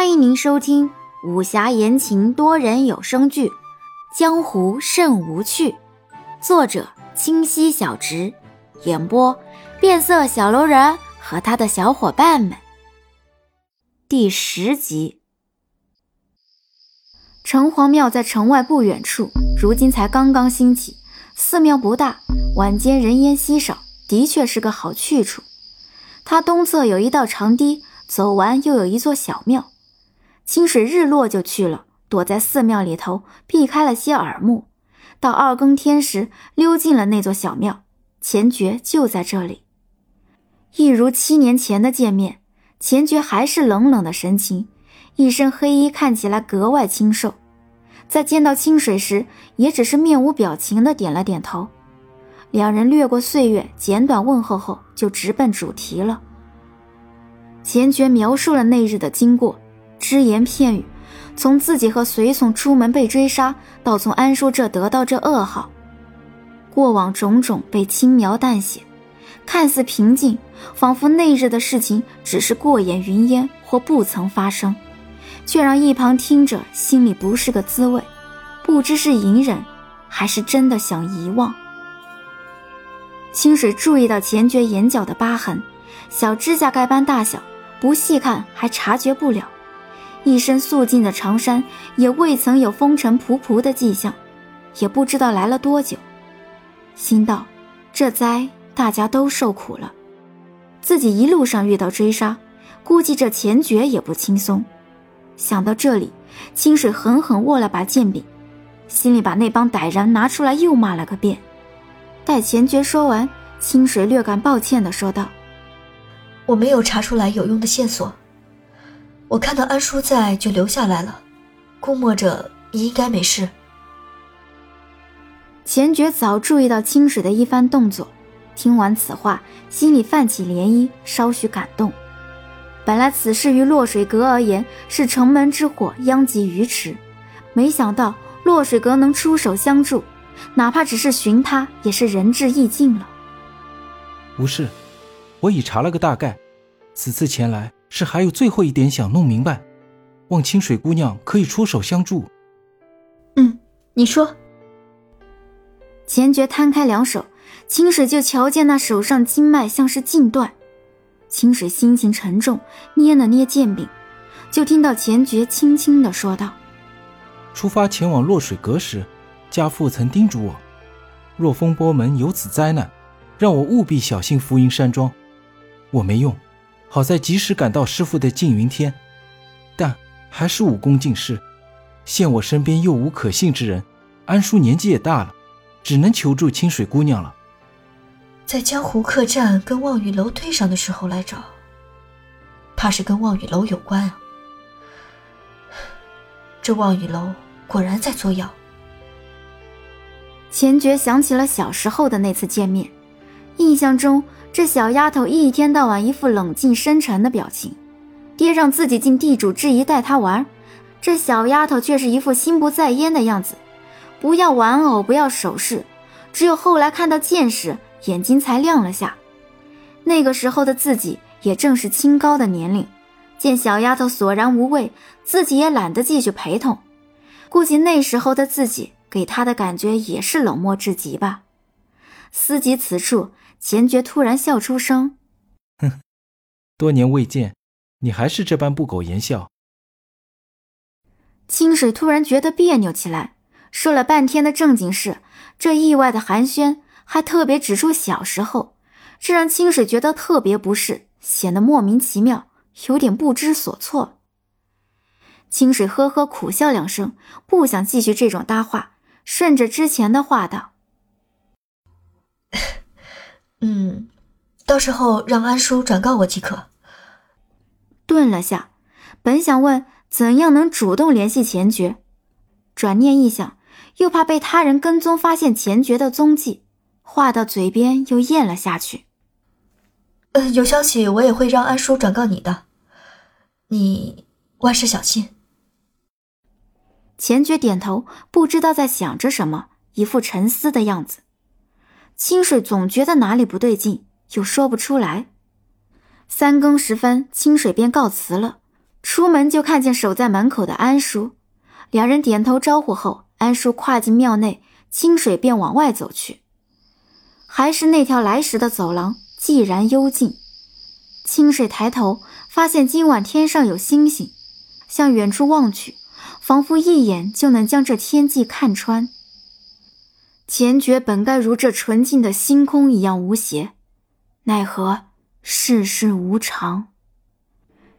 欢迎您收听武侠言情多人有声剧《江湖甚无趣》，作者清溪小直，演播变色小楼人和他的小伙伴们。第十集，城隍庙在城外不远处，如今才刚刚兴起。寺庙不大，晚间人烟稀少，的确是个好去处。它东侧有一道长堤，走完又有一座小庙。清水日落就去了，躲在寺庙里头，避开了些耳目。到二更天时，溜进了那座小庙。钱爵就在这里，一如七年前的见面，钱爵还是冷冷的神情，一身黑衣看起来格外清瘦。在见到清水时，也只是面无表情的点了点头。两人略过岁月，简短问候后，就直奔主题了。钱爵描述了那日的经过。只言片语，从自己和随从出门被追杀，到从安叔这得到这噩耗，过往种种被轻描淡写，看似平静，仿佛那日的事情只是过眼云烟或不曾发生，却让一旁听着心里不是个滋味，不知是隐忍，还是真的想遗忘。清水注意到钱爵眼角的疤痕，小指甲盖般大小，不细看还察觉不了。一身素净的长衫也未曾有风尘仆仆的迹象，也不知道来了多久。心道：这灾大家都受苦了，自己一路上遇到追杀，估计这钱爵也不轻松。想到这里，清水狠狠握了把剑柄，心里把那帮歹人拿出来又骂了个遍。待钱爵说完，清水略感抱歉地说道：“我没有查出来有用的线索。”我看到安叔在，就留下来了。估摸着你应该没事。钱觉早注意到清水的一番动作，听完此话，心里泛起涟漪，稍许感动。本来此事于落水阁而言是城门之火，殃及鱼池，没想到落水阁能出手相助，哪怕只是寻他，也是仁至义尽了。无事，我已查了个大概，此次前来。是还有最后一点想弄明白，望清水姑娘可以出手相助。嗯，你说。钱爵摊开两手，清水就瞧见那手上经脉像是尽断。清水心情沉重，捏了捏剑柄，就听到钱爵轻轻的说道：“出发前往落水阁时，家父曾叮嘱我，若风波门有此灾难，让我务必小心浮云山庄。我没用。”好在及时赶到师傅的缙云天，但还是武功尽失，现我身边又无可信之人。安叔年纪也大了，只能求助清水姑娘了。在江湖客栈跟望雨楼对上的时候来找，怕是跟望雨楼有关啊。这望雨楼果然在作妖。钱觉想起了小时候的那次见面，印象中。这小丫头一天到晚一副冷静深沉的表情，爹让自己进地主之谊带她玩，这小丫头却是一副心不在焉的样子。不要玩偶，不要首饰，只有后来看到剑时，眼睛才亮了下。那个时候的自己也正是清高的年龄，见小丫头索然无味，自己也懒得继续陪同。估计那时候的自己给他的感觉也是冷漠至极吧。思及此处。钱爵突然笑出声：“哼，多年未见，你还是这般不苟言笑。”清水突然觉得别扭起来，说了半天的正经事，这意外的寒暄还特别指出小时候，这让清水觉得特别不适，显得莫名其妙，有点不知所措。清水呵呵苦笑两声，不想继续这种搭话，顺着之前的话道。嗯，到时候让安叔转告我即可。顿了下，本想问怎样能主动联系钱爵，转念一想，又怕被他人跟踪发现钱爵的踪迹，话到嘴边又咽了下去。呃，有消息我也会让安叔转告你的，你万事小心。钱爵点头，不知道在想着什么，一副沉思的样子。清水总觉得哪里不对劲，又说不出来。三更时分，清水便告辞了。出门就看见守在门口的安叔，两人点头招呼后，安叔跨进庙内，清水便往外走去。还是那条来时的走廊，寂然幽静。清水抬头，发现今晚天上有星星，向远处望去，仿佛一眼就能将这天际看穿。前觉本该如这纯净的星空一样无邪，奈何世事无常。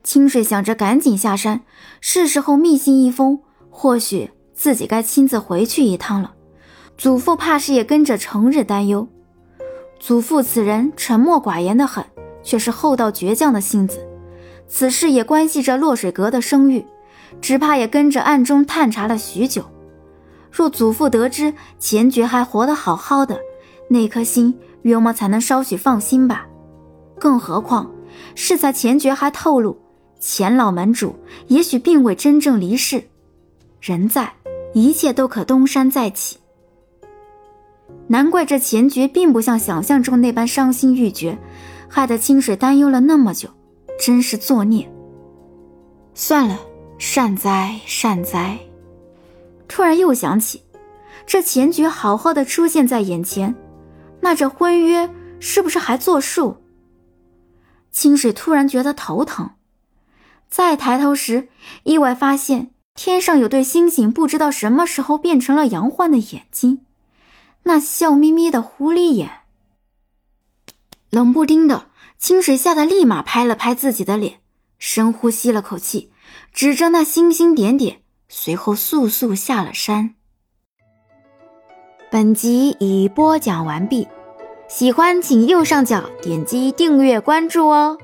清水想着赶紧下山，是时候密信一封，或许自己该亲自回去一趟了。祖父怕是也跟着成日担忧。祖父此人沉默寡言的很，却是厚道倔强的性子。此事也关系着落水阁的声誉，只怕也跟着暗中探查了许久。若祖父得知钱爵还活得好好的，那颗心约莫才能稍许放心吧。更何况，适才钱爵还透露。钱老门主也许并未真正离世，人在，一切都可东山再起。难怪这钱爵并不像想象中那般伤心欲绝，害得清水担忧了那么久，真是作孽。算了，善哉善哉。突然又想起，这钱爵好好的出现在眼前，那这婚约是不是还作数？清水突然觉得头疼。再抬头时，意外发现天上有对星星，不知道什么时候变成了杨焕的眼睛，那笑眯眯的狐狸眼。冷不丁的，清水吓得立马拍了拍自己的脸，深呼吸了口气，指着那星星点点，随后速速下了山。本集已播讲完毕，喜欢请右上角点击订阅关注哦。